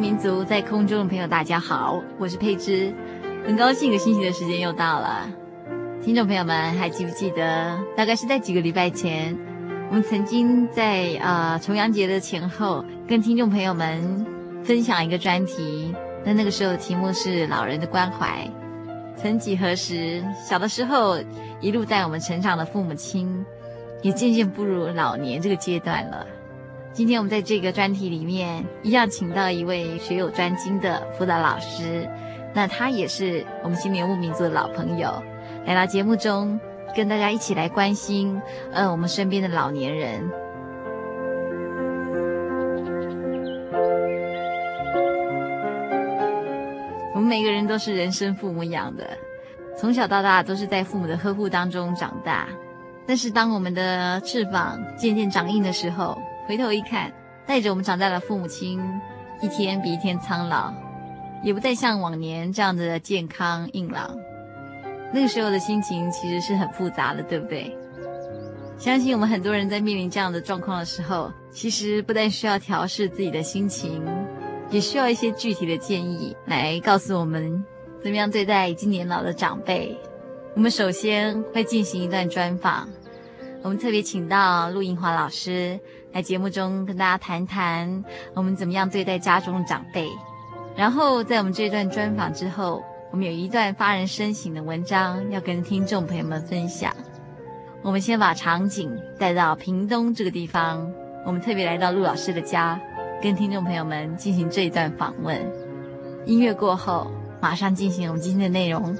民族在空中的朋友，大家好，我是佩芝，很高兴一个星期的时间又到了。听众朋友们还记不记得，大概是在几个礼拜前，我们曾经在呃重阳节的前后，跟听众朋友们分享一个专题。那那个时候的题目是老人的关怀。曾几何时，小的时候一路带我们成长的父母亲，也渐渐步入老年这个阶段了。今天我们在这个专题里面，一样请到一位学有专精的辅导老师，那他也是我们新游牧民族的老朋友，来到节目中跟大家一起来关心，呃，我们身边的老年人。我们每个人都是人生父母养的，从小到大都是在父母的呵护当中长大，但是当我们的翅膀渐渐长硬的时候，回头一看，带着我们长大的父母亲，一天比一天苍老，也不再像往年这样的健康硬朗。那个时候的心情其实是很复杂的，对不对？相信我们很多人在面临这样的状况的时候，其实不但需要调试自己的心情，也需要一些具体的建议来告诉我们怎么样对待已经年老的长辈。我们首先会进行一段专访，我们特别请到陆银华老师。来节目中跟大家谈谈我们怎么样对待家中的长辈，然后在我们这段专访之后，我们有一段发人深省的文章要跟听众朋友们分享。我们先把场景带到屏东这个地方，我们特别来到陆老师的家，跟听众朋友们进行这一段访问。音乐过后，马上进行我们今天的内容。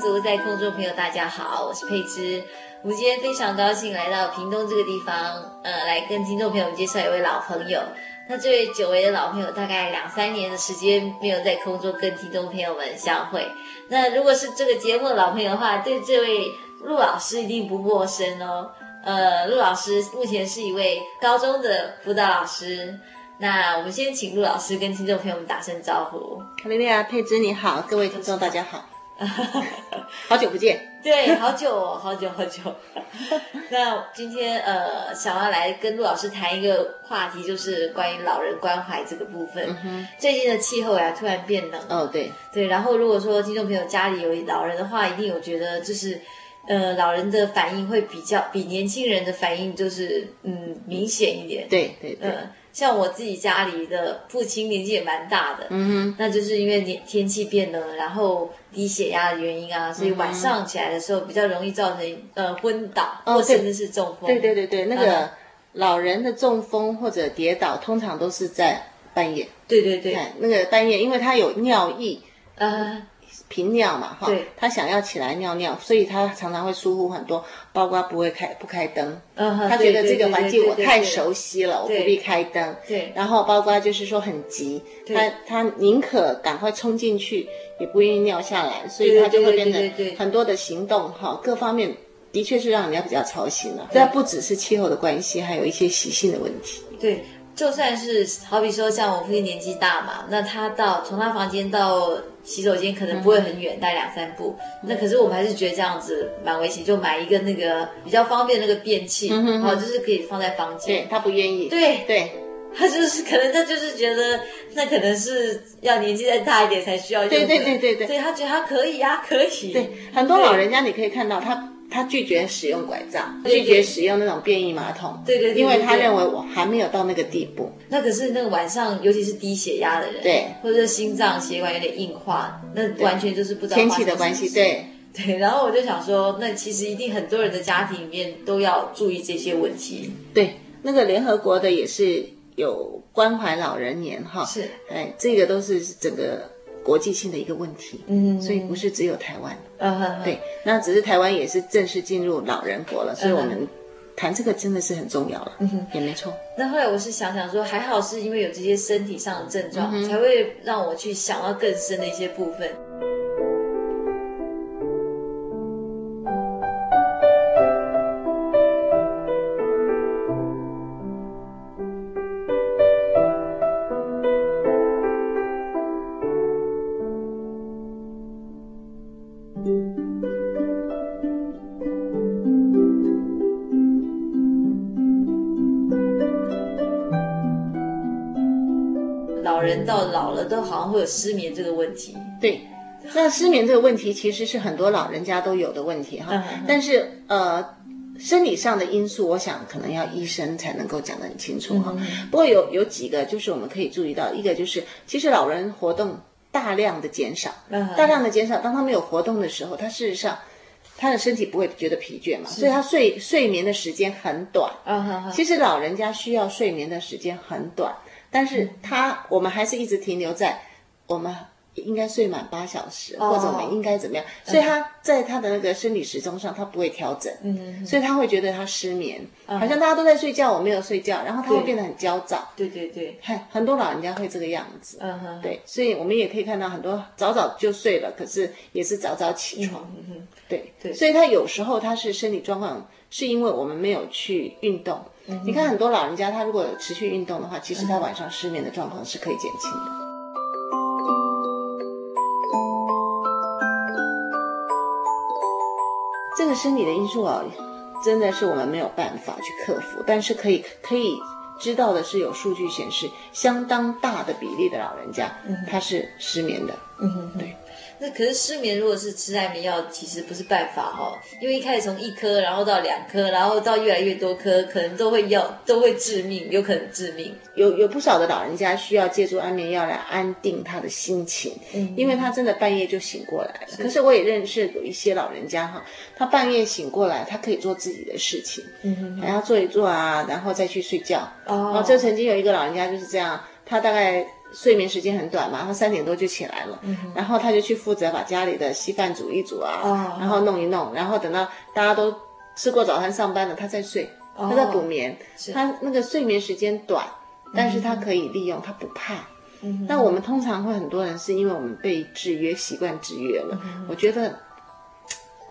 族在空中朋友，大家好，我是佩芝。我们今天非常高兴来到屏东这个地方，呃，来跟听众朋友们介绍一位老朋友。那这位久违的老朋友，大概两三年的时间没有在空中跟听众朋友们相会。那如果是这个节目的老朋友的话，对这位陆老师一定不陌生哦。呃，陆老师目前是一位高中的辅导老师。那我们先请陆老师跟听众朋友们打声招呼。卡莉莉亚、佩芝，你好，各位听众大家好，好久不见。对，好久哦，好久好久。那今天呃，想要来跟陆老师谈一个话题，就是关于老人关怀这个部分。嗯。最近的气候呀，突然变冷。哦，对对。然后如果说听众朋友家里有老人的话，一定有觉得就是。呃，老人的反应会比较比年轻人的反应就是嗯明显一点。对对对。呃，像我自己家里的父亲年纪也蛮大的，嗯哼，那就是因为天天气变冷，然后低血压的原因啊，所以晚上起来的时候比较容易造成呃昏倒，或甚至是中风。对对对对，那个老人的中风或者跌倒，通常都是在半夜。对对对，那个半夜，因为他有尿意。呃。频尿嘛，哈，他想要起来尿尿，所以他常常会疏忽很多，包括不会开不开灯，嗯，他觉得这个环境我太熟悉了，我不必开灯，对，然后包括就是说很急，他他宁可赶快冲进去，也不愿意尿下来，所以他就会变得很多的行动哈，各方面的确是让人家比较操心了。这不只是气候的关系，还有一些习性的问题。对。就算是好比说像我父亲年纪大嘛，那他到从他房间到洗手间可能不会很远，带、嗯、两三步。那可是我们还是觉得这样子蛮危险，就买一个那个比较方便的那个便器，嗯哼哼，哦，就是可以放在房间。对，他不愿意。对对，他就是可能他就是觉得那可能是要年纪再大一点才需要用对。对对对对所以他觉得他可以呀、啊，可以。对，很多老人家你可以看到他。他拒绝使用拐杖，拒绝使用那种便意马桶，对对，对，对，对，因为他认为我还没有到那个地步。那可是那个晚上，尤其是低血压的人，对，或者心脏血管有点硬化，那完全就是不知道天气的关系，对 对。然后我就想说，那其实一定很多人的家庭里面都要注意这些问题。对，那个联合国的也是有关怀老人年哈，是，哎，这个都是整个。国际性的一个问题，嗯，所以不是只有台湾，嗯，对，那只是台湾也是正式进入老人国了，所以我们谈这个真的是很重要了，嗯哼，也没错。那后来我是想想说，还好是因为有这些身体上的症状，嗯，才会让我去想到更深的一些部分。都好像会有失眠这个问题。对，那失眠这个问题其实是很多老人家都有的问题哈。但是呃，生理上的因素，我想可能要医生才能够讲得很清楚哈。不过有有几个就是我们可以注意到，一个就是其实老人活动大量的减少，嗯、大量的减少，当他没有活动的时候，他事实上他的身体不会觉得疲倦嘛，所以他睡睡眠的时间很短。嗯嗯、其实老人家需要睡眠的时间很短。但是他，我们还是一直停留在我们应该睡满八小时，或者我们应该怎么样？所以他在他的那个生理时钟上，他不会调整，嗯，所以他会觉得他失眠，好像大家都在睡觉，我没有睡觉，然后他会变得很焦躁。对对对，很很多老人家会这个样子，嗯哼，对，所以我们也可以看到很多早早就睡了，可是也是早早起床，嗯哼，对对，所以他有时候他是身体状况是因为我们没有去运动。嗯、你看很多老人家，他如果持续运动的话，其实他晚上失眠的状况是可以减轻的。这个生理的因素啊，真的是我们没有办法去克服，但是可以可以知道的是，有数据显示，相当大的比例的老人家，他是失眠的。嗯哼，对。那可是失眠，如果是吃安眠药，其实不是办法哦。因为一开始从一颗，然后到两颗，然后到越来越多颗，可能都会要都会致命，有可能致命。有有不少的老人家需要借助安眠药来安定他的心情，嗯，因为他真的半夜就醒过来了。是。可是我也认识有一些老人家哈，他半夜醒过来，他可以做自己的事情，嗯哼，还要做一做啊，然后再去睡觉。哦，就曾经有一个老人家就是这样。他大概睡眠时间很短嘛，他三点多就起来了，嗯、然后他就去负责把家里的稀饭煮一煮啊，哦、然后弄一弄，然后等到大家都吃过早餐上班了，他再睡，哦、他在补眠，他那个睡眠时间短，但是他可以利用，他不怕。嗯，但我们通常会很多人是因为我们被制约，习惯制约了，嗯、我觉得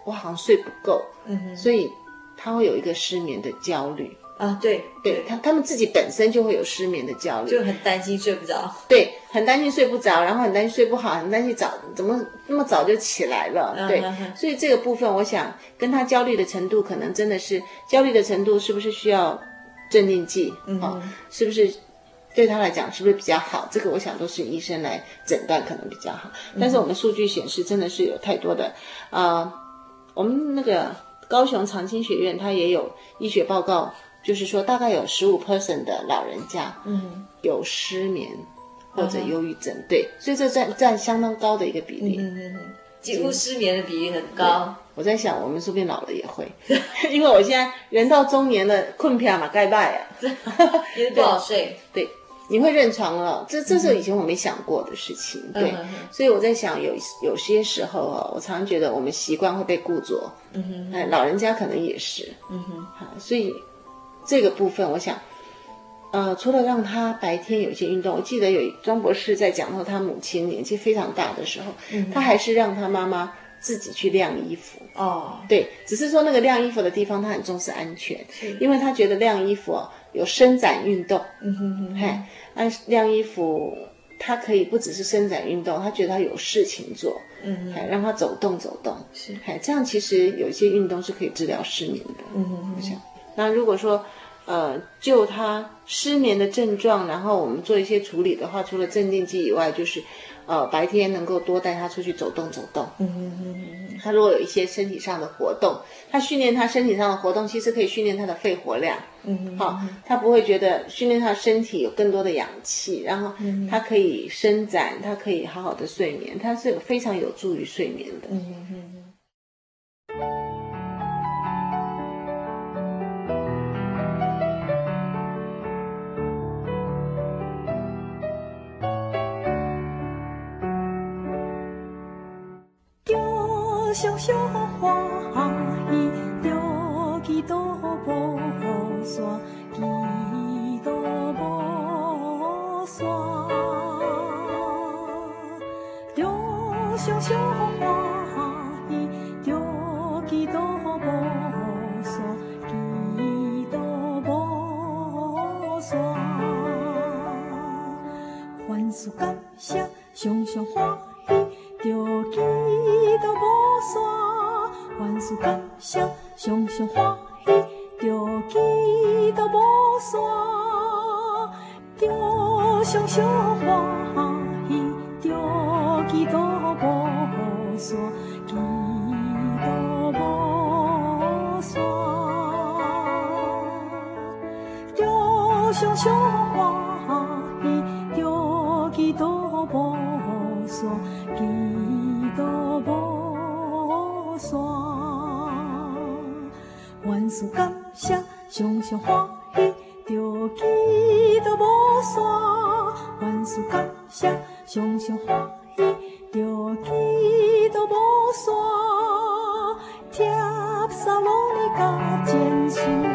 我好像睡不够，嗯，所以他会有一个失眠的焦虑。啊，对，对他，他们自己本身就会有失眠的焦虑，就很担心睡不着，对，很担心睡不着，然后很担心睡不好，很担心早怎么那么早就起来了，对，嗯、所以这个部分，我想跟他焦虑的程度，可能真的是焦虑的程度，是不是需要镇定剂？嗯，哦，是不是对他来讲是不是比较好？这个我想都是医生来诊断可能比较好。但是我们数据显示，真的是有太多的啊、呃，我们那个高雄长青学院，它也有医学报告。就是说，大概有十五 percent 的老人家，嗯，有失眠或者忧郁症，嗯、对，所以这占占相当高的一个比例，嗯嗯嗯，几乎失眠的比例很高。我在想，我们说不定老了也会，因为我现在人到中年了，困片嘛该败啊，也不好睡。对，你会认床了，这这是以前我没想过的事情，嗯、对，所以我在想，有有些时候啊，我常常觉得我们习惯会被固着，嗯哼，哎，老人家可能也是，嗯哼，所以。这个部分，我想，呃，除了让他白天有一些运动，我记得有庄博士在讲到他母亲年纪非常大的时候，嗯、他还是让他妈妈自己去晾衣服。哦，对，只是说那个晾衣服的地方，他很重视安全，因为他觉得晾衣服哦有伸展运动。嗯哼哼，嘿，按晾衣服，他可以不只是伸展运动，他觉得他有事情做。嗯还，让他走动走动。是，哎，这样其实有一些运动是可以治疗失眠的。嗯哼哼，我想。那如果说，呃，就他失眠的症状，然后我们做一些处理的话，除了镇定剂以外，就是，呃，白天能够多带他出去走动走动。嗯嗯嗯嗯。他如果有一些身体上的活动，他训练他身体上的活动，其实可以训练他的肺活量。嗯嗯。好，他不会觉得训练他身体有更多的氧气，然后他可以伸展，他可以好好的睡眠，他是非常有助于睡眠的。嗯嗯小小花儿，着几多无线，几多无线。着小小花儿，着几多无线，几多无线。凡事感谢上上花儿，着几多。山万事感谢，常常欢喜，着几多无线，着常常欢喜，着几多无线，万事感谢，常常欢喜，着几多无线。万事感谢，常常欢喜，着几多无散。贴沙罗尼加坚树。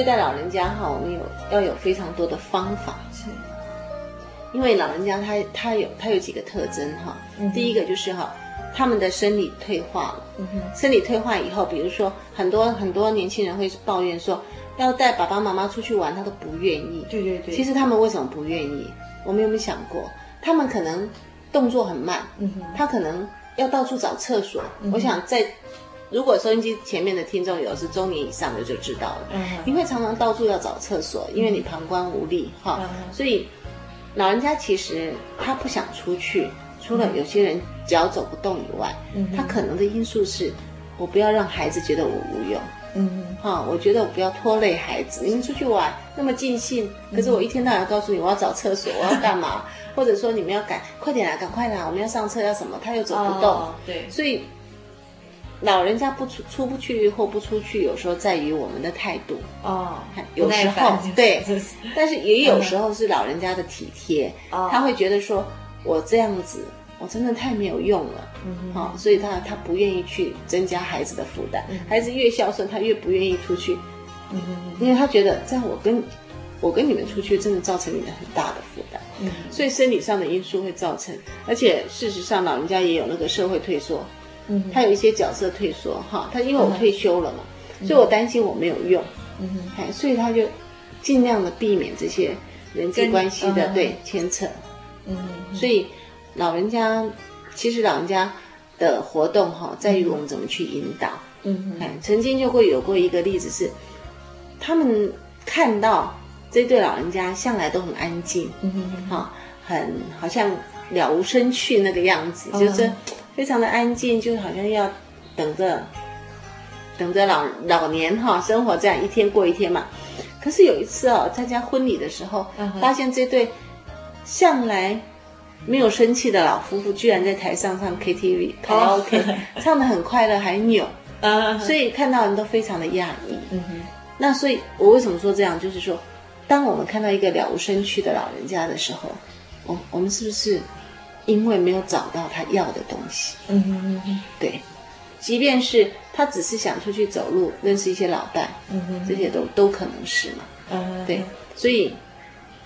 对待老人家哈，我们有要有非常多的方法，是，因为老人家他他有他有几个特征哈，嗯、第一个就是哈，他们的生理退化了，嗯，生理退化以后，比如说很多很多年轻人会抱怨说，要带爸爸妈妈出去玩，他都不愿意，对对对，其实他们为什么不愿意？我们有没有想过，他们可能动作很慢，嗯，他可能要到处找厕所，嗯、我想在。如果收音机前面的听众有是中年以上的就知道了，嗯、你会常常到处要找厕所，因为你膀胱无力哈，嗯、所以老人家其实他不想出去，除了有些人脚走不动以外，嗯、他可能的因素是，我不要让孩子觉得我无用，嗯哈，我觉得我不要拖累孩子，你们出去玩那么尽兴，可是我一天到晚要告诉你我要找厕所，我要干嘛，或者说你们要赶快点来，赶快来，我们要上车要什么，他又走不动，哦、对，所以。老人家不出出不去或不出去，有时候在于我们的态度。哦。有时候对，但是也有时候是老人家的体贴，他会觉得说，我这样子我真的太没有用了，好，所以他他不愿意去增加孩子的负担。孩子越孝顺，他越不愿意出去，因为他觉得这样我跟我跟你们出去，真的造成你们很大的负担。所以生理上的因素会造成，而且事实上老人家也有那个社会退缩。他有一些角色退缩哈，他因为我退休了嘛，嗯、所以我担心我没有用，嗯哼，所以他就尽量的避免这些人际关系的、嗯、对牵扯，嗯，所以老人家其实老人家的活动哈，在于我们怎么去引导，嗯哼，曾经就会有过一个例子是，他们看到这对老人家向来都很安静，嗯哼，哈，很好像了无生趣那个样子，嗯、就是。非常的安静，就好像要等着，等着老老年哈生活这样一天过一天嘛。可是有一次哦，参加婚礼的时候，发现这对向来没有生气的老夫妇，居然在台上唱 KTV 卡拉 OK，唱的很快乐，还扭，所以看到人都非常的讶异。那所以我为什么说这样？就是说，当我们看到一个了无生趣的老人家的时候，我我们是不是？因为没有找到他要的东西，嗯哼嗯哼，对，即便是他只是想出去走路，认识一些老伴，嗯哼，这些都都可能是嘛，对，所以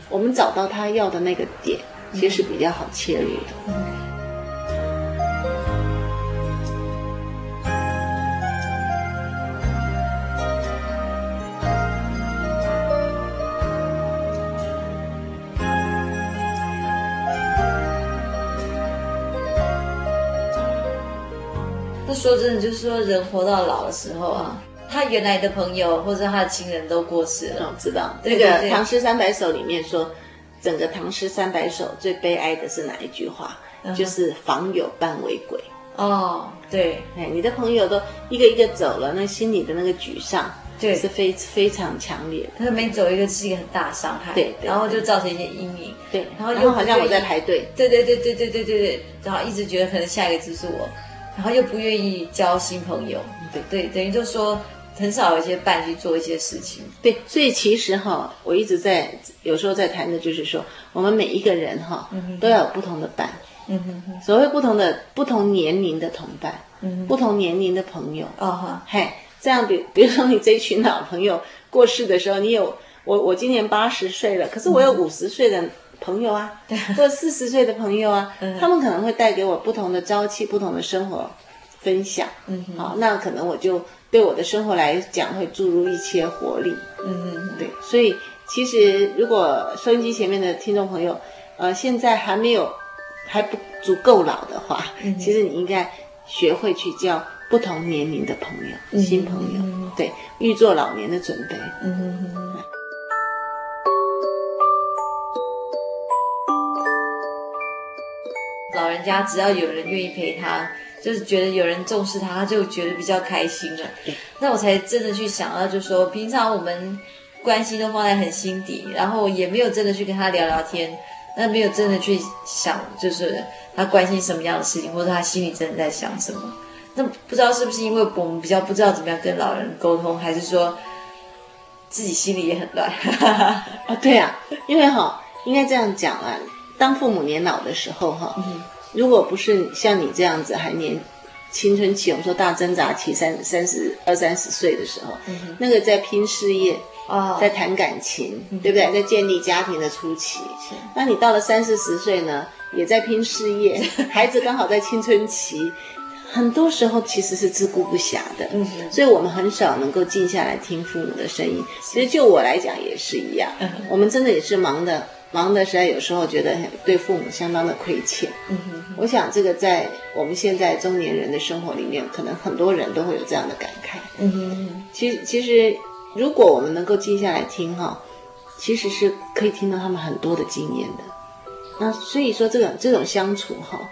我们找到他要的那个点，其实是比较好切入的。嗯说真的，就是说人活到老的时候啊，他原来的朋友或者他的亲人都过世了。我知道。那个《唐诗三百首》里面说，整个《唐诗三百首》最悲哀的是哪一句话？就是“访友伴为鬼”。哦，对，哎，你的朋友都一个一个走了，那心里的那个沮丧，对。是非非常强烈的。他每走一个是一个很大的伤害，对，然后就造成一些阴影，对，然后又好像我在排队，对对对对对对对对，然后一直觉得可能下一个就是我，然后又不愿意交新朋友，对对，等于就是说很少有一些伴去做一些事情，对，所以其实哈，我一直在有时候在谈的就是说，我们每一个人哈，都要有不同的伴。嗯哼哼，所谓不同的不同年龄的同伴，嗯，不同年龄的朋友，哦哈，嘿，这样比 比如说你这一群老朋友过世的时候，你有我我今年八十岁了，可是我有五十岁的朋友啊，对，或者四十岁的朋友啊，他们可能会带给我不同的朝气，不同的生活分享，嗯，好，那可能我就对我的生活来讲会注入一些活力，嗯嗯，对，所以其实如果收音机前面的听众朋友，呃，现在还没有。还不足够老的话，嗯、其实你应该学会去交不同年龄的朋友，嗯、新朋友，嗯、对，预做老年的准备。嗯嗯，老人家只要有人愿意陪他，就是觉得有人重视他，他就觉得比较开心了。那我才真的去想到，就说平常我们关系都放在很心底，然后也没有真的去跟他聊聊天。那没有真的去想，就是他关心什么样的事情，或者他心里真的在想什么。那不知道是不是因为我们比较不知道怎么样跟老人沟通，还是说自己心里也很乱？啊、哦，对啊，因为哈、哦，应该这样讲啊，当父母年老的时候哈、如果不是像你这样子还年青春期，我们说大挣扎期三三十二三十岁的时候，嗯、那个在拼事业。哦，在谈感情，嗯、对不对？在建立家庭的初期，是那你到了三四十岁呢，也在拼事业，孩子刚好在青春期，很多时候其实是自顾不暇的。嗯，所以我们很少能够静下来听父母的声音。其实就我来讲也是一样，嗯、我们真的也是忙的，忙的实在有时候觉得对父母相当的亏欠。嗯哼，我想这个在我们现在中年人的生活里面，可能很多人都会有这样的感慨。嗯哼，其实其实。如果我们能够静下来听哈，其实是可以听到他们很多的经验的。那所以说，这种这种相处哈，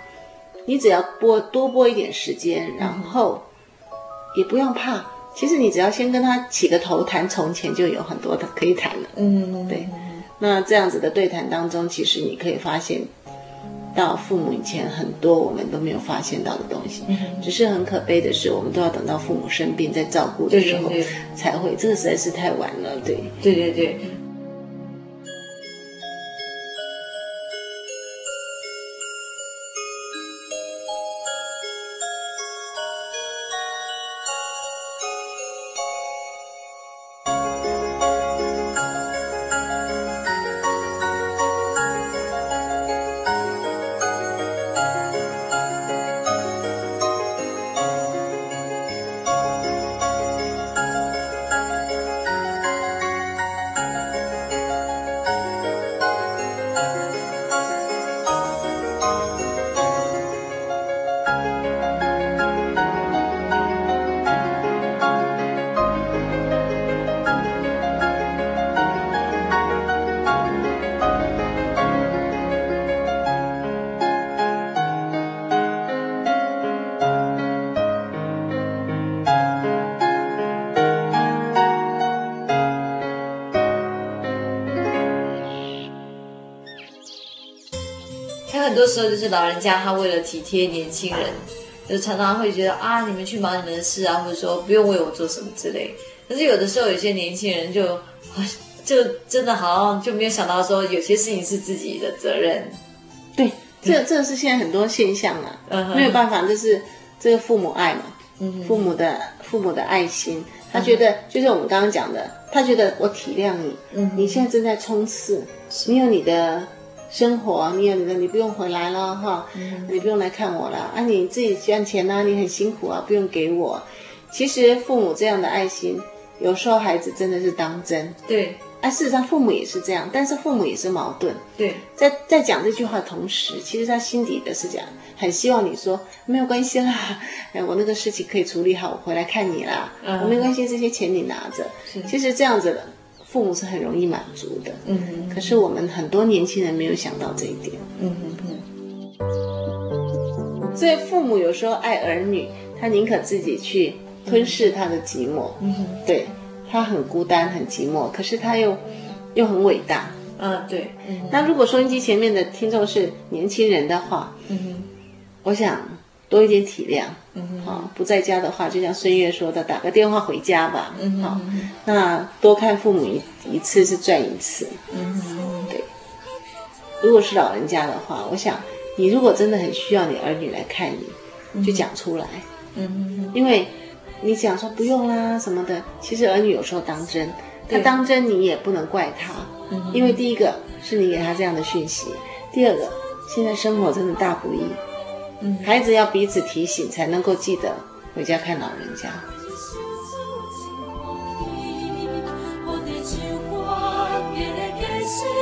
你只要拨多拨一点时间，然后也不用怕。其实你只要先跟他起个头，谈从前就有很多的可以谈了。嗯，对。那这样子的对谈当中，其实你可以发现。到父母以前，很多我们都没有发现到的东西，只是很可悲的是，我们都要等到父母生病在照顾的时候才会，这个实在是太晚了。对，对对对。老人家，他为了体贴年轻人，就常常会觉得啊，你们去忙你们的事啊，或者说不用为我做什么之类。可是有的时候，有些年轻人就就真的好像就没有想到说，有些事情是自己的责任。对，这这是现在很多现象啊，嗯、没有办法，就是这个父母爱嘛，嗯、父母的父母的爱心，他觉得、嗯、就是我们刚刚讲的，他觉得我体谅你，嗯、你现在正在冲刺，你有你的。生活，你有你的，你不用回来了哈，嗯、你不用来看我了啊！你自己赚钱呐、啊，你很辛苦啊，不用给我。其实父母这样的爱心，有时候孩子真的是当真。对，啊，事实上父母也是这样，但是父母也是矛盾。对，在在讲这句话的同时，其实他心底的是讲，很希望你说没有关系啦，哎，我那个事情可以处理好，我回来看你啦。嗯，我没关系，这些钱你拿着。是其实这样子的。父母是很容易满足的，嗯哼，可是我们很多年轻人没有想到这一点，嗯哼。哼。所以父母有时候爱儿女，他宁可自己去吞噬他的寂寞，嗯哼，对，他很孤单、很寂寞，可是他又又很伟大。嗯，对。嗯、那如果收音机前面的听众是年轻人的话，嗯哼，我想多一点体谅。好，不在家的话，就像孙悦说的，打个电话回家吧。好，那多看父母一一次是赚一次。嗯，对。如果是老人家的话，我想你如果真的很需要你儿女来看你，就讲出来。嗯哼，因为你讲说不用啦什么的，其实儿女有时候当真，他当真你也不能怪他。嗯，因为第一个是你给他这样的讯息，第二个现在生活真的大不易。嗯，孩子要彼此提醒，才能够记得回家看老人家。如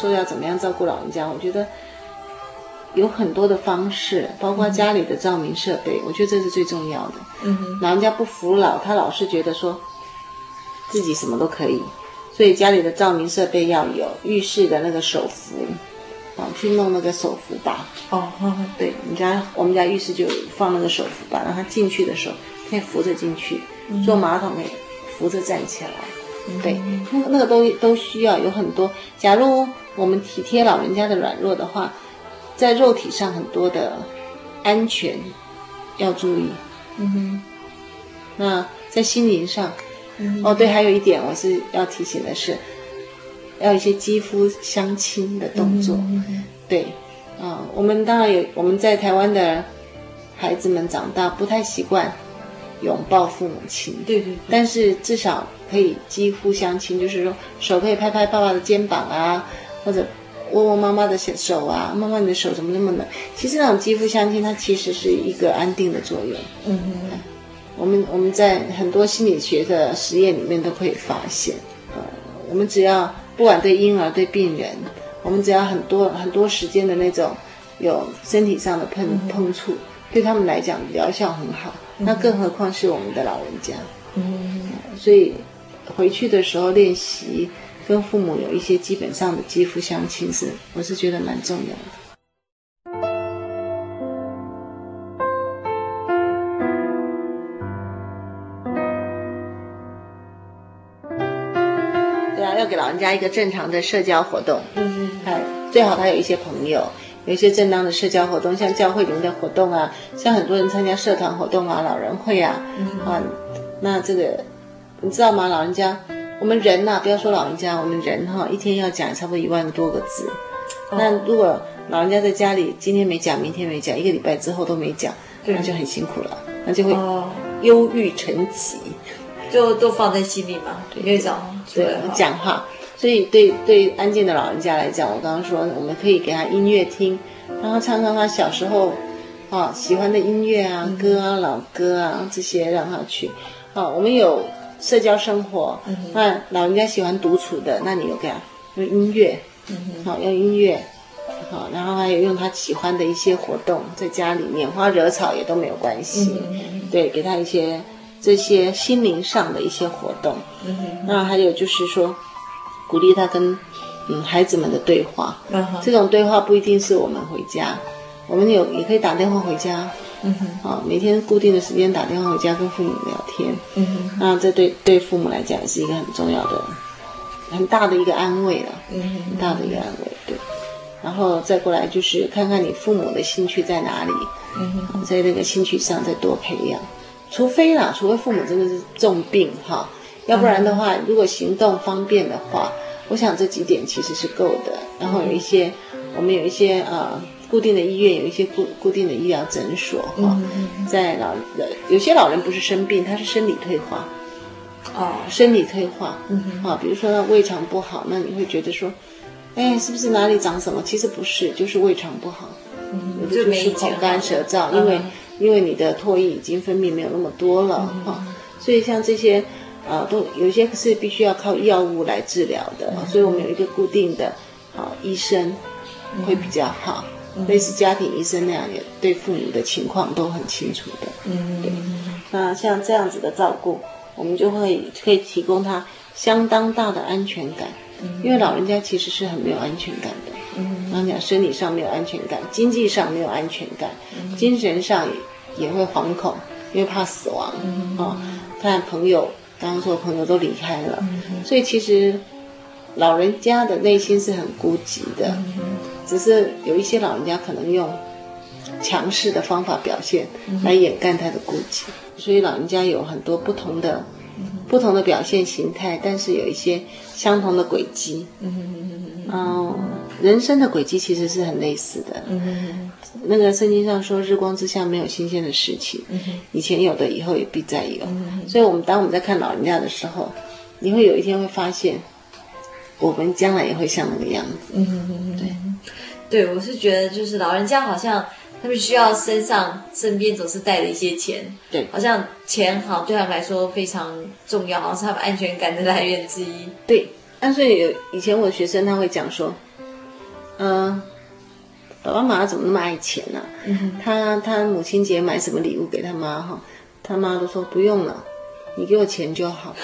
说要怎么样照顾老人家，我觉得有很多的方式，包括家里的照明设备，我觉得这是最重要的。嗯哼，老人家不服老，他老是觉得说自己什么都可以，所以家里的照明设备要有浴室的那个手扶，啊，去弄那个手扶把。哦，对，我们家我们家浴室就放那个手扶把，让他进去的时候可以扶着进去，坐马桶可以扶着站起来。对，那个那个都都需要有很多。假如我们体贴老人家的软弱的话，在肉体上很多的安全要注意。嗯哼。那在心灵上，嗯、哦对，还有一点我是要提醒的是，要一些肌肤相亲的动作。嗯对，啊、呃，我们当然有我们在台湾的孩子们长大不太习惯拥抱父母亲。对对对。但是至少。可以肌肤相亲，就是说手可以拍拍爸爸的肩膀啊，或者握握妈妈的手啊。妈妈，你的手怎么那么冷？其实那种肌肤相亲，它其实是一个安定的作用。嗯哼，我们我们在很多心理学的实验里面都可以发现，呃，我们只要不管对婴儿对病人，我们只要很多很多时间的那种有身体上的碰碰触，对他们来讲疗效很好。那更何况是我们的老人家。嗯，所以。回去的时候练习跟父母有一些基本上的肌肤相亲，是我是觉得蛮重要的。对啊，要给老人家一个正常的社交活动。嗯嗯。哎，最好他有一些朋友，有一些正当的社交活动，像教会里面的活动啊，像很多人参加社团活动啊，老人会啊，啊，那这个你知道吗？老人家，我们人呐、啊，不要说老人家，我们人哈、啊，一天要讲差不多一万多个字。那如果老人家在家里今天没讲，明天没讲，一个礼拜之后都没讲，那就很辛苦了，那就会忧郁成疾，就都放在心里嘛，对，因为讲对讲话。所以对对安静的老人家来讲，我刚刚说我们可以给他音乐听，让他唱唱他小时候啊喜欢的音乐啊歌啊老歌啊这些让他去。好，我们有社交生活，那老人家喜欢独处的，那你有给他用音乐，好用音乐，好，然后还有用他喜欢的一些活动，在家里面花惹草也都没有关系，对，给他一些这些心灵上的一些活动，那还有就是说。鼓励他跟嗯孩子们的对话，uh. 这种对话不一定是我们回家，我们有也可以打电话回家，嗯哼、uh，huh. 啊，每天固定的时间打电话回家跟父母聊天，嗯哼、uh，huh. 那这对对父母来讲也是一个很重要的、很大的一个安慰了，嗯哼、uh，huh. 很大的一个安慰，对。然后再过来就是看看你父母的兴趣在哪里，嗯哼、uh，huh. 在那个兴趣上再多培养，除非啦，除非父母真的是重病哈。要不然的话，如果行动方便的话，我想这几点其实是够的。然后有一些，我们有一些呃固定的医院，有一些固固定的医疗诊所哈，在老人有些老人不是生病，他是生理退化，哦，生理退化，嗯啊，比如说他胃肠不好，那你会觉得说，哎，是不是哪里长什么？其实不是，就是胃肠不好，有的就是口干舌燥，因为因为你的唾液已经分泌没有那么多了哈，所以像这些。啊，都有些是必须要靠药物来治疗的，嗯、所以我们有一个固定的，好医生会比较好，嗯、类似家庭医生那样，也对父母的情况都很清楚的。嗯，对。那像这样子的照顾，我们就会可以提供他相当大的安全感，嗯、因为老人家其实是很没有安全感的。嗯，然后讲生理上没有安全感，经济上没有安全感，嗯、精神上也也会惶恐，因为怕死亡。嗯，啊，看朋友。刚刚说朋友都离开了，嗯、所以其实老人家的内心是很孤寂的，只是有一些老人家可能用强势的方法表现来掩盖他的孤寂，嗯、哼所以老人家有很多不同的、不同的表现形态，但是有一些相同的轨迹。嗯人生的轨迹其实是很类似的。那个圣经上说：“日光之下没有新鲜的事情，以前有的，以后也必再有。嗯”所以，我们当我们在看老人家的时候，你会有一天会发现，我们将来也会像那个样子。对，对，我是觉得，就是老人家好像他们需要身上身边总是带着一些钱，对，好像钱好对他们来说非常重要，好像是他们安全感的来源之一。对，那所以以前我的学生他会讲说，嗯、呃。爸爸妈妈怎么那么爱钱呢、啊？嗯、他他母亲节买什么礼物给他妈哈？他妈都说不用了，你给我钱就好。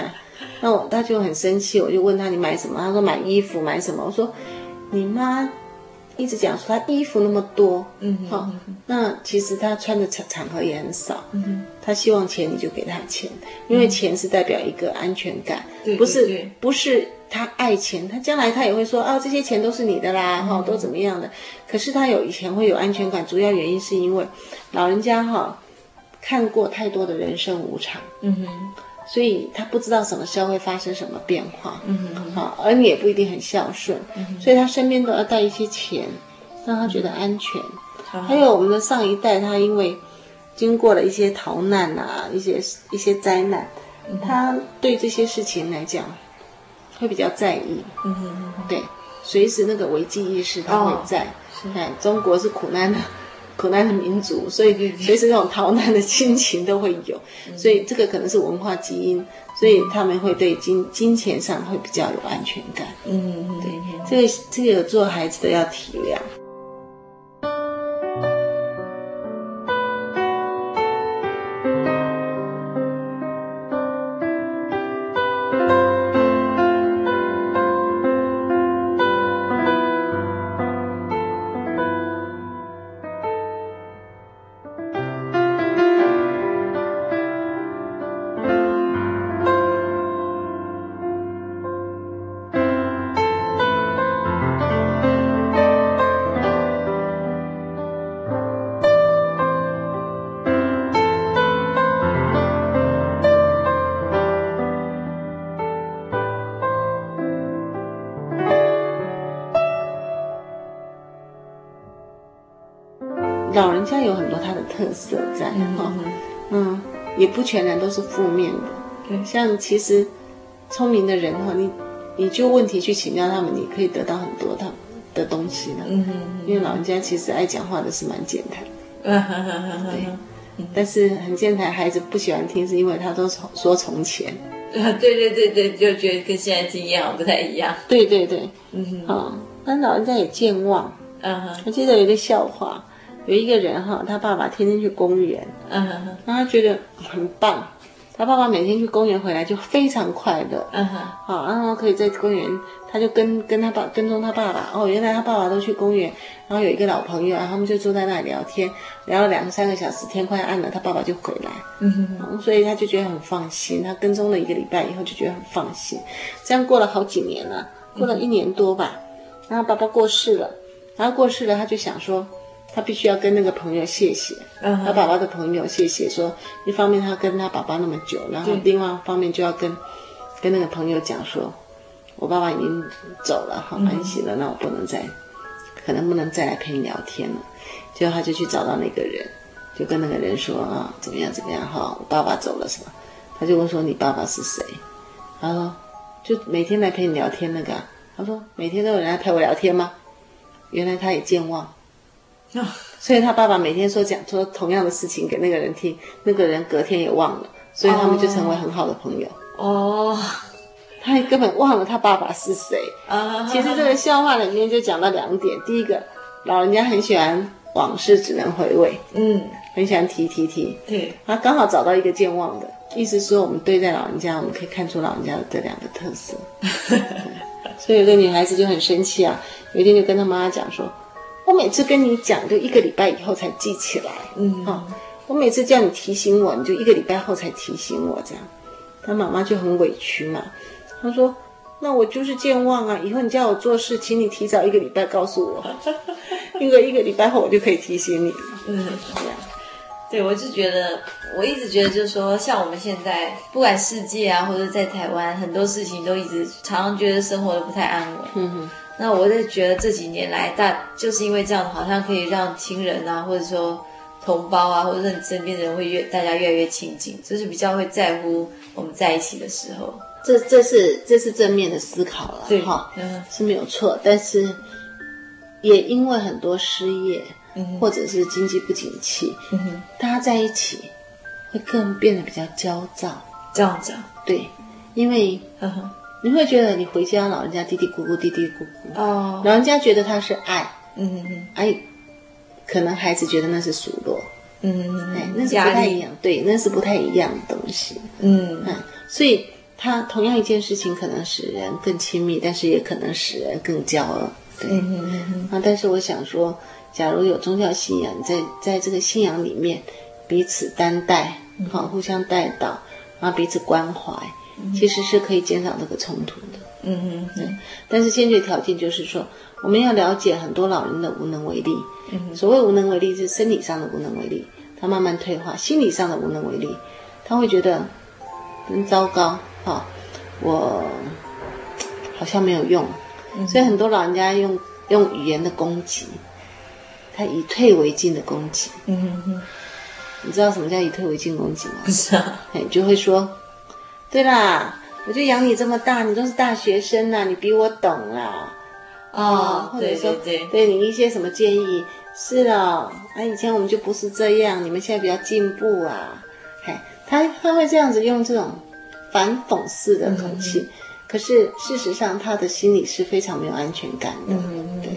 那我他就很生气，我就问他你买什么？他说买衣服，买什么？我说你妈一直讲说他衣服那么多，嗯哼，好，那其实他穿的场场合也很少。他希望钱你就给他钱，因为钱是代表一个安全感，嗯、不是不是。他爱钱，他将来他也会说啊，这些钱都是你的啦，都怎么样的？可是他有以前会有安全感，主要原因是因为老人家哈看过太多的人生无常，嗯哼，所以他不知道什么时候会发生什么变化，嗯哼，好，儿女也不一定很孝顺，嗯、所以他身边都要带一些钱，让他觉得安全。嗯、还有我们的上一代，他因为经过了一些逃难啊，一些一些灾难，嗯、他对这些事情来讲。会比较在意，嗯哼对，随时那个危机意识他会在。哦、看中国是苦难的，苦难的民族，所以随时那种逃难的心情都会有。嗯、所以这个可能是文化基因，所以他们会对金金钱上会比较有安全感。嗯对，这个这个做孩子的要体谅。老人家有很多他的特色在哈，嗯，嗯，也不全然都是负面的。对，像其实聪明的人哈，你你就问题去请教他们，你可以得到很多他的东西呢。嗯，因为老人家其实爱讲话的是蛮健谈。嗯哼哼哼哼。对，但是很健谈，孩子不喜欢听，是因为他都从说从前。啊，对对对对，就觉得跟现在经验不太一样。对对对，嗯哼，啊，那老人家也健忘。嗯哼，我记得有一个笑话，有一个人哈，他爸爸天天去公园，嗯哼，然后他觉得很棒，他爸爸每天去公园回来就非常快乐，嗯哼，好，然后可以在公园，他就跟跟他爸跟踪他爸爸，哦，原来他爸爸都去公园，然后有一个老朋友，然后他们就坐在那里聊天，聊了两三个小时，天快暗了，他爸爸就回来，嗯哼，所以他就觉得很放心，他跟踪了一个礼拜以后就觉得很放心，这样过了好几年了，过了一年多吧，然后爸爸过世了。然后过世了，他就想说，他必须要跟那个朋友谢谢，uh. 他爸爸的朋友谢谢，说一方面他跟他爸爸那么久，然后另外一方面就要跟，跟那个朋友讲说，我爸爸已经走了，好安息了，那我不能再，可能不能再来陪你聊天了。结果他就去找到那个人，就跟那个人说啊，怎么样怎么样哈，我爸爸走了什么？他就问说你爸爸是谁？他说就每天来陪你聊天那个，他说每天都有人来陪我聊天吗？原来他也健忘，所以他爸爸每天说讲说同样的事情给那个人听，那个人隔天也忘了，所以他们就成为很好的朋友。哦，他也根本忘了他爸爸是谁。啊，其实这个笑话里面就讲到两点：第一个，老人家很喜欢往事只能回味，嗯，很喜欢提提提。对，他刚好找到一个健忘的，意思说我们对待老人家，我们可以看出老人家的这两个特色。所以有个女孩子就很生气啊。有一天就跟他妈妈讲说：“我每次跟你讲，就一个礼拜以后才记起来。嗯，啊，我每次叫你提醒我，你就一个礼拜后才提醒我，这样。他妈妈就很委屈嘛。他说：‘那我就是健忘啊，以后你叫我做事，请你提早一个礼拜告诉我，因为一个礼拜后我就可以提醒你了。’嗯，这样。对，我就觉得，我一直觉得，就是说，像我们现在，不管世界啊，或者在台湾，很多事情都一直常常觉得生活的不太安稳。嗯哼。那我就觉得这几年来，大就是因为这样，好像可以让亲人啊，或者说同胞啊，或者是你身边的人会越大家越来越亲近，就是比较会在乎我们在一起的时候。这这是这是正面的思考了，对哈，嗯，是没有错。但是也因为很多失业，嗯，或者是经济不景气，嗯，大家在一起会更变得比较焦躁，这样子，对，因为，嗯哼。你会觉得你回家，老人家嘀嘀咕咕，嘀嘀咕咕。哦，老人家觉得他是爱，嗯哼哼，爱，可能孩子觉得那是数落，嗯哼，哎，那是不太一样，对，那是不太一样的东西，嗯，嗯，所以他同样一件事情，可能使人更亲密，但是也可能使人更骄傲，对，啊，但是我想说，假如有宗教信仰，在在这个信仰里面，彼此担待，好，互相带导，然后彼此关怀。其实是可以减少这个冲突的，嗯嗯嗯。但是先决条件就是说，我们要了解很多老人的无能为力。嗯哼，所谓无能为力，是生理上的无能为力，他慢慢退化；心理上的无能为力，他会觉得真糟糕，哈、哦，我好像没有用。嗯、所以很多老人家用用语言的攻击，他以退为进的攻击。嗯哼哼，你知道什么叫以退为进攻击吗？不是啊，你就会说。对啦，我就养你这么大，你都是大学生呐，你比我懂啦。哦，或者说，对，对，对，对你一些什么建议？是哦，啊，以前我们就不是这样，你们现在比较进步啊。嘿，他他会这样子用这种反讽式的口气，嗯、可是事实上他的心里是非常没有安全感的。嗯对，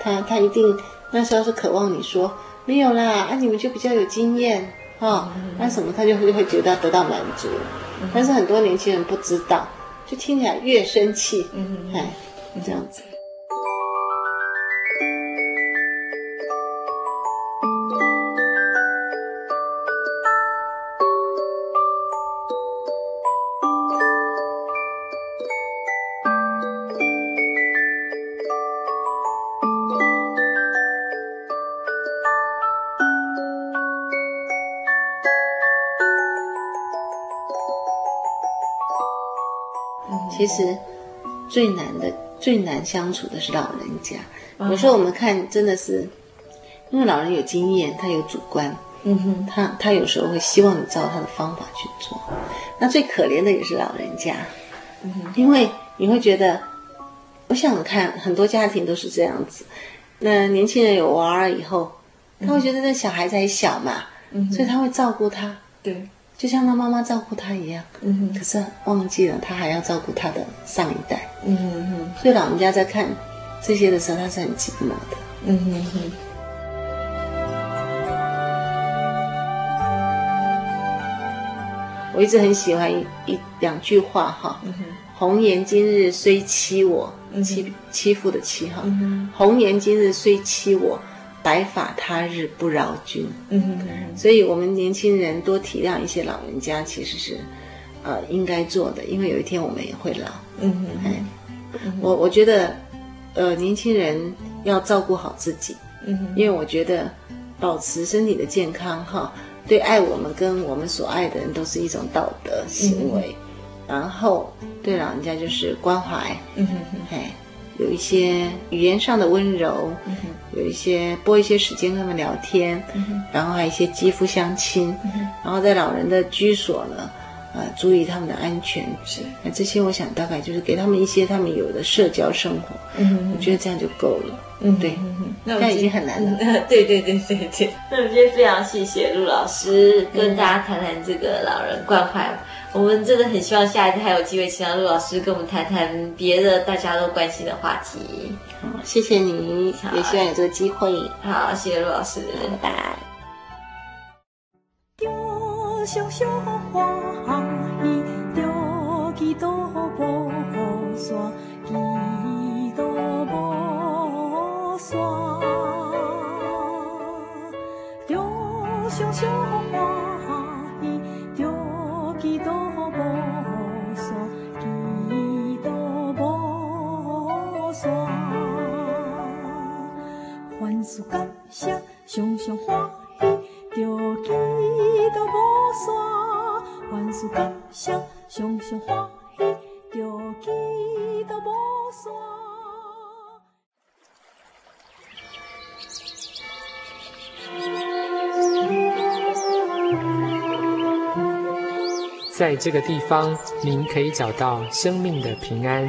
他他一定那时候是渴望你说没有啦，啊，你们就比较有经验。哦，那什么，他就会会觉得得到满足，但是很多年轻人不知道，就听起来越生气，嗯，哎，这样子。其实最难的、最难相处的是老人家。有时候我们看，真的是因为老人有经验，他有主观，嗯哼，他他有时候会希望你照他的方法去做。那最可怜的也是老人家，嗯哼，因为你会觉得，我想想看，很多家庭都是这样子。那年轻人有娃儿以后，他会觉得那小孩子还小嘛，嗯，所以他会照顾他，对，就像他妈妈照顾他一样，嗯哼，可是忘记了他还要照顾他的上一代，嗯哼哼，所以老人家在看这些的时候，他是很寂寞的，嗯哼哼。我一直很喜欢一一两句话哈，嗯、红颜今日虽欺我，嗯、欺欺负的欺哈，嗯、红颜今日虽欺我，白发他日不饶君。嗯所以我们年轻人多体谅一些老人家，其实是呃应该做的，因为有一天我们也会老。嗯哎，我我觉得呃年轻人要照顾好自己，嗯哼，因为我觉得保持身体的健康哈。对爱我们跟我们所爱的人都是一种道德行为，嗯、然后对老人家就是关怀，嗯哼哼，哎，有一些语言上的温柔，嗯哼，有一些拨一些时间跟他们聊天，嗯哼，然后还有一些肌肤相亲，嗯哼，然后在老人的居所呢，呃，注意他们的安全，是，那这些我想大概就是给他们一些他们有的社交生活，嗯哼，我觉得这样就够了。嗯，对，那已经很难了。对对对对对。那我们今天非常谢谢陆老师跟大家谈谈这个老人关怀。嗯、我们真的很希望下一次还有机会请到陆老师跟我们谈谈别的大家都关心的话题。好，谢谢你，也希望有这个机会。好，谢谢陆老师，拜拜。熊熊花无沙。凡事感谢，熊熊花衣，着几多无沙。凡事感谢，熊熊花衣，着几多无沙。在这个地方，您可以找到生命的平安。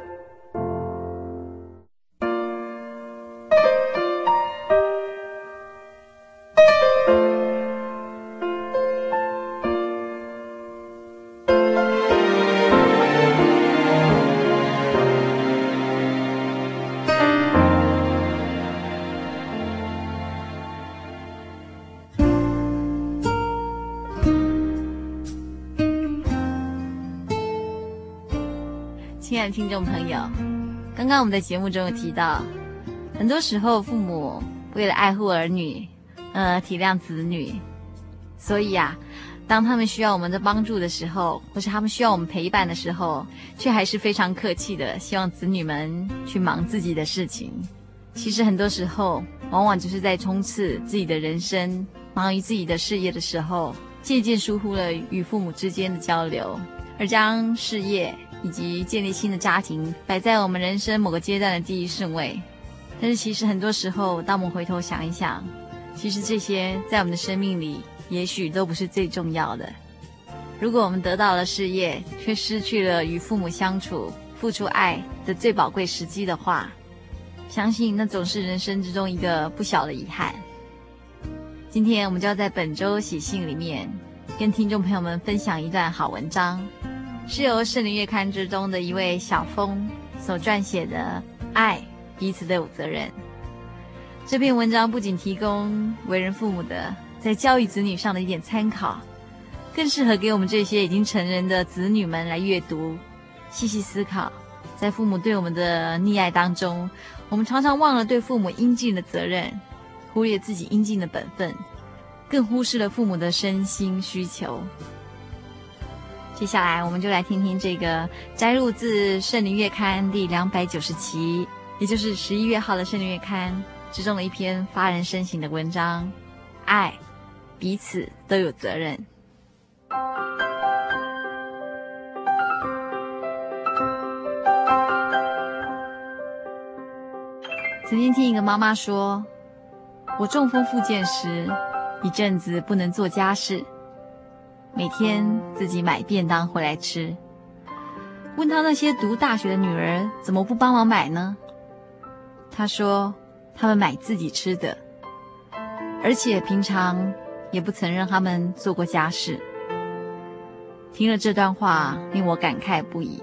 亲爱的听众朋友，刚刚我们在节目中有提到，很多时候父母为了爱护儿女，呃，体谅子女，所以啊，当他们需要我们的帮助的时候，或是他们需要我们陪伴的时候，却还是非常客气的，希望子女们去忙自己的事情。其实很多时候，往往就是在冲刺自己的人生，忙于自己的事业的时候，渐渐疏忽了与父母之间的交流，而将事业。以及建立新的家庭摆在我们人生某个阶段的第一顺位。但是其实很多时候，当我们回头想一想，其实这些在我们的生命里，也许都不是最重要的。如果我们得到了事业，却失去了与父母相处、付出爱的最宝贵时机的话，相信那总是人生之中一个不小的遗憾。今天我们就要在本周喜信里面，跟听众朋友们分享一段好文章，是由《圣灵月刊》之中的一位小峰所撰写的《爱》。彼此都有责任。这篇文章不仅提供为人父母的在教育子女上的一点参考，更适合给我们这些已经成人的子女们来阅读，细细思考。在父母对我们的溺爱当中，我们常常忘了对父母应尽的责任，忽略自己应尽的本分，更忽视了父母的身心需求。接下来，我们就来听听这个摘录自《圣灵月刊》第两百九十期。也就是十一月号的《圣灵月刊》之中的一篇发人深省的文章，《爱，彼此都有责任》。曾经听一个妈妈说，我中风复健时，一阵子不能做家事，每天自己买便当回来吃。问他那些读大学的女儿怎么不帮忙买呢？他说：“他们买自己吃的，而且平常也不曾让他们做过家事。”听了这段话，令我感慨不已。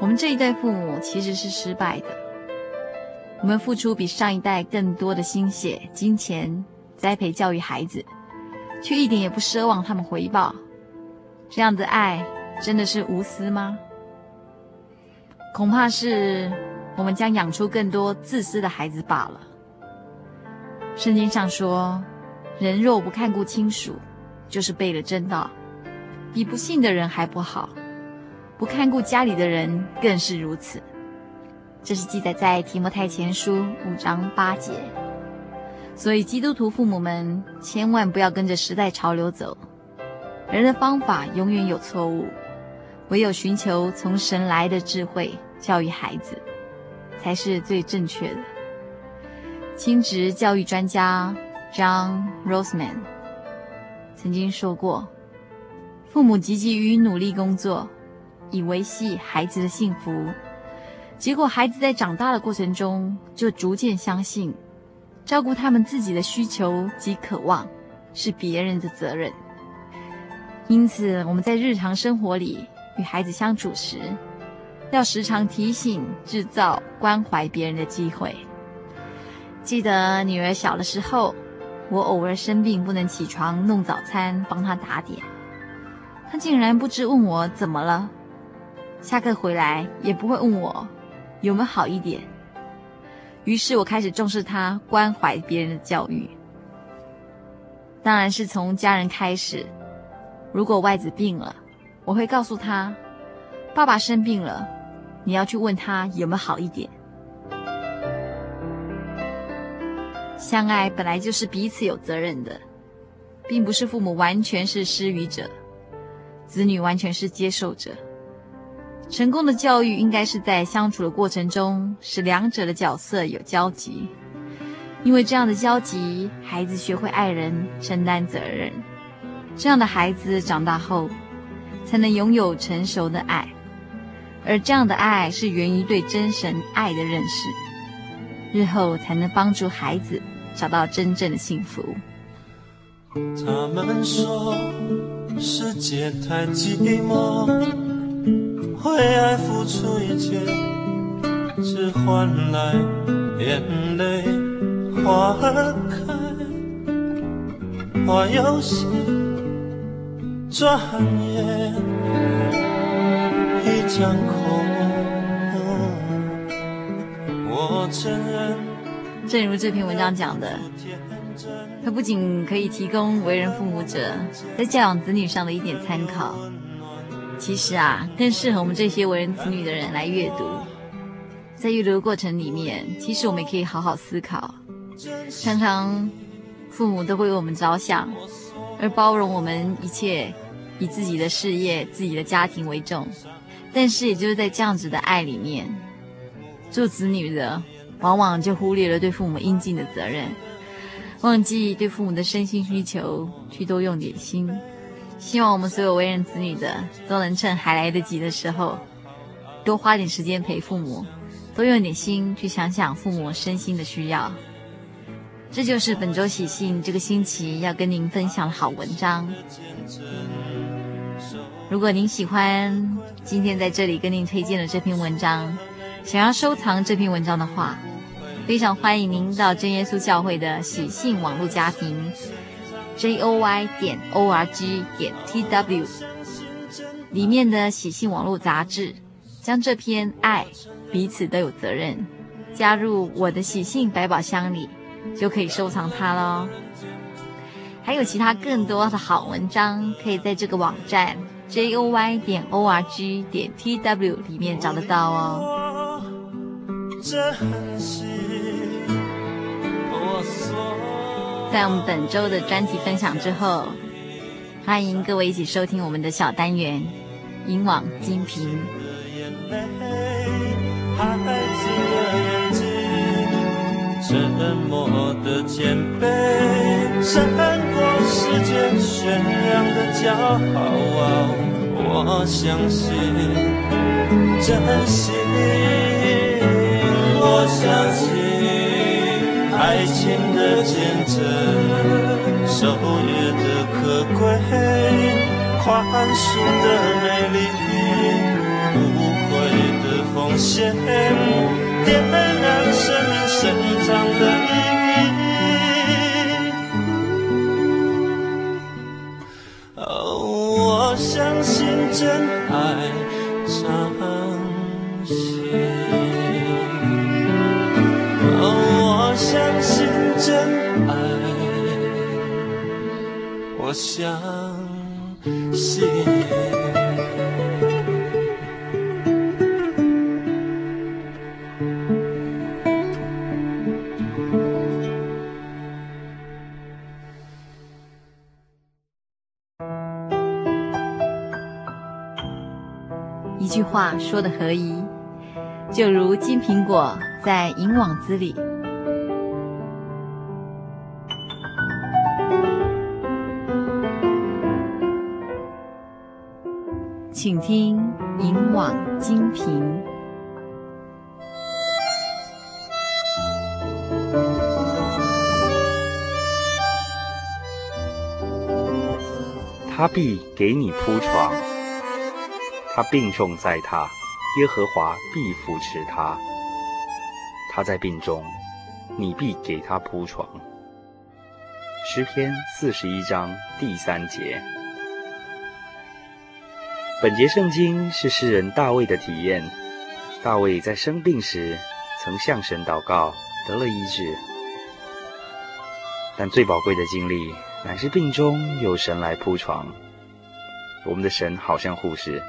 我们这一代父母其实是失败的，我们付出比上一代更多的心血、金钱，栽培教育孩子，却一点也不奢望他们回报。这样的爱真的是无私吗？恐怕是。我们将养出更多自私的孩子罢了。圣经上说：“人若不看顾亲属，就是背了真道，比不信的人还不好。不看顾家里的人更是如此。”这是记载在提摩太前书五章八节。所以，基督徒父母们千万不要跟着时代潮流走。人的方法永远有错误，唯有寻求从神来的智慧教育孩子。才是最正确的。亲职教育专家 John ROSMAN 曾经说过：“父母积极于努力工作，以维系孩子的幸福，结果孩子在长大的过程中就逐渐相信，照顾他们自己的需求及渴望是别人的责任。因此，我们在日常生活里与孩子相处时，”要时常提醒、制造关怀别人的机会。记得女儿小的时候，我偶尔生病不能起床弄早餐，帮她打点，她竟然不知问我怎么了。下课回来也不会问我有没有好一点。于是我开始重视他关怀别人的教育，当然是从家人开始。如果外子病了，我会告诉他，爸爸生病了。你要去问他有没有好一点。相爱本来就是彼此有责任的，并不是父母完全是施予者，子女完全是接受者。成功的教育应该是在相处的过程中，使两者的角色有交集，因为这样的交集，孩子学会爱人、承担责任，这样的孩子长大后，才能拥有成熟的爱。而这样的爱是源于对真神爱的认识，日后才能帮助孩子找到真正的幸福。他们说世界太寂寞，为爱付出一切，只换来眼泪花儿开，花有谢，转眼。正如这篇文章讲的，它不仅可以提供为人父母者在教养子女上的一点参考，其实啊，更适合我们这些为人子女的人来阅读。在阅读的过程里面，其实我们也可以好好思考。常常父母都会为我们着想，而包容我们一切以自己的事业、自己的家庭为重。但是也就是在这样子的爱里面，做子女的往往就忽略了对父母应尽的责任，忘记对父母的身心需求去多用点心。希望我们所有为人子女的都能趁还来得及的时候，多花点时间陪父母，多用点心去想想父母身心的需要。这就是本周喜信这个星期要跟您分享的好文章。如果您喜欢今天在这里跟您推荐的这篇文章，想要收藏这篇文章的话，非常欢迎您到真耶稣教会的喜信网络家庭，joy 点 org 点 tw 里面的喜信网络杂志，将这篇爱彼此都有责任加入我的喜信百宝箱里。就可以收藏它喽。还有其他更多的好文章，可以在这个网站 j o y 点 o r g 点 t w 里面找得到哦。在我们本周的专题分享之后，欢迎各位一起收听我们的小单元《引网精屏》。沉默的谦卑，胜过世界宣扬的骄傲。我相信，真心，我相信，爱情的见证，守约的可贵，宽恕的美丽，无悔的奉献，点燃生命。深藏的意义。哦，我相信真爱彰显。真爱，我相信。一句话说的合宜，就如金苹果在银网子里。请听银网精屏。他必给你铺床。他病重在他，耶和华必扶持他。他在病中，你必给他铺床。诗篇四十一章第三节。本节圣经是诗人大卫的体验。大卫在生病时，曾向神祷告，得了医治。但最宝贵的经历，乃是病中有神来铺床。我们的神好像护士。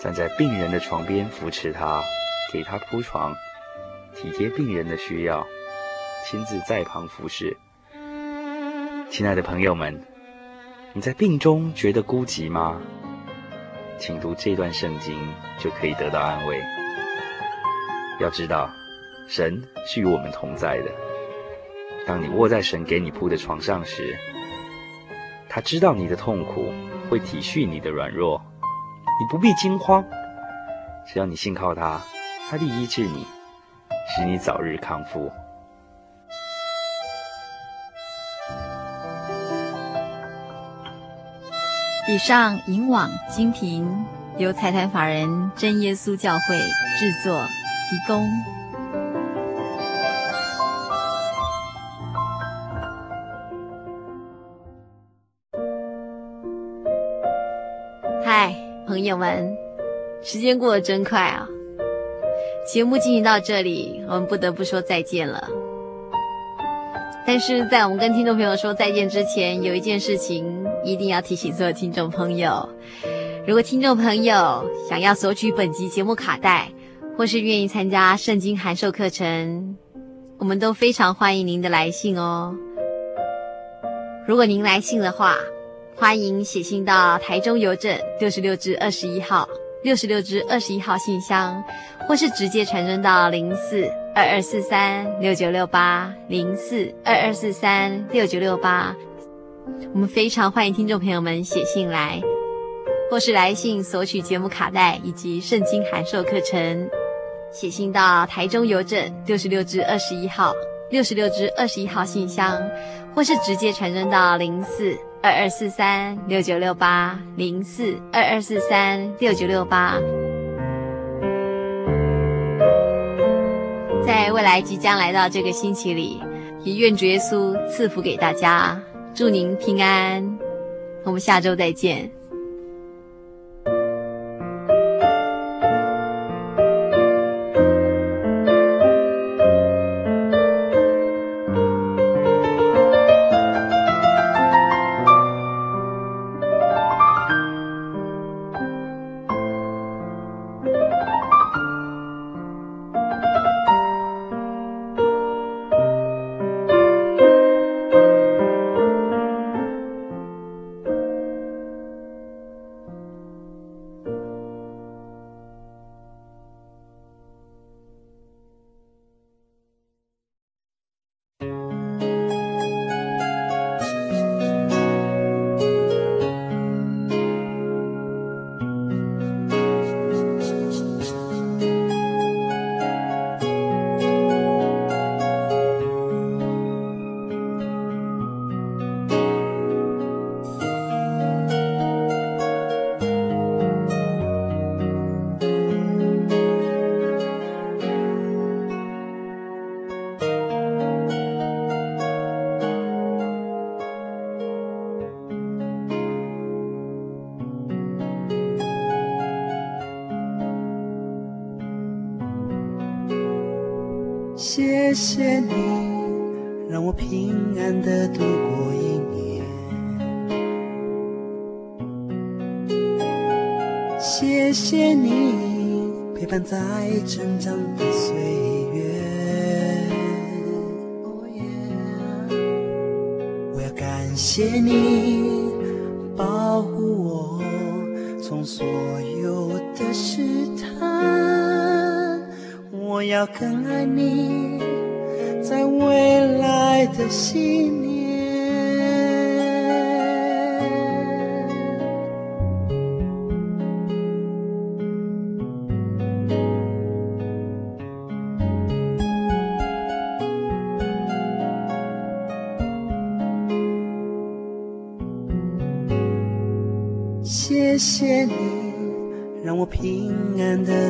站在病人的床边扶持他，给他铺床，体贴病人的需要，亲自在旁服侍。亲爱的朋友们，你在病中觉得孤寂吗？请读这段圣经，就可以得到安慰。要知道，神是与我们同在的。当你卧在神给你铺的床上时，他知道你的痛苦，会体恤你的软弱。你不必惊慌，只要你信靠他，他必医治你，使你早日康复。以上引网精屏由财团法人真耶稣教会制作提供。嗨。朋友们，时间过得真快啊！节目进行到这里，我们不得不说再见了。但是在我们跟听众朋友说再见之前，有一件事情一定要提醒所有听众朋友：如果听众朋友想要索取本集节目卡带，或是愿意参加圣经函授课程，我们都非常欢迎您的来信哦。如果您来信的话，欢迎写信到台中邮政六十六至二十一号六十六支二十一号信箱，或是直接传真到零四二二四三六九六八零四二二四三六九六八。我们非常欢迎听众朋友们写信来，或是来信索取节目卡带以及圣经函授课程。写信到台中邮政六十六支二十一号六十六支二十一号信箱，或是直接传真到零四二二四三六九六八零四二二四三六九六八。在未来即将来到这个星期里，也愿主耶稣赐福给大家，祝您平安。我们下周再见。更爱你。在未来的信念。谢谢你，让我平安的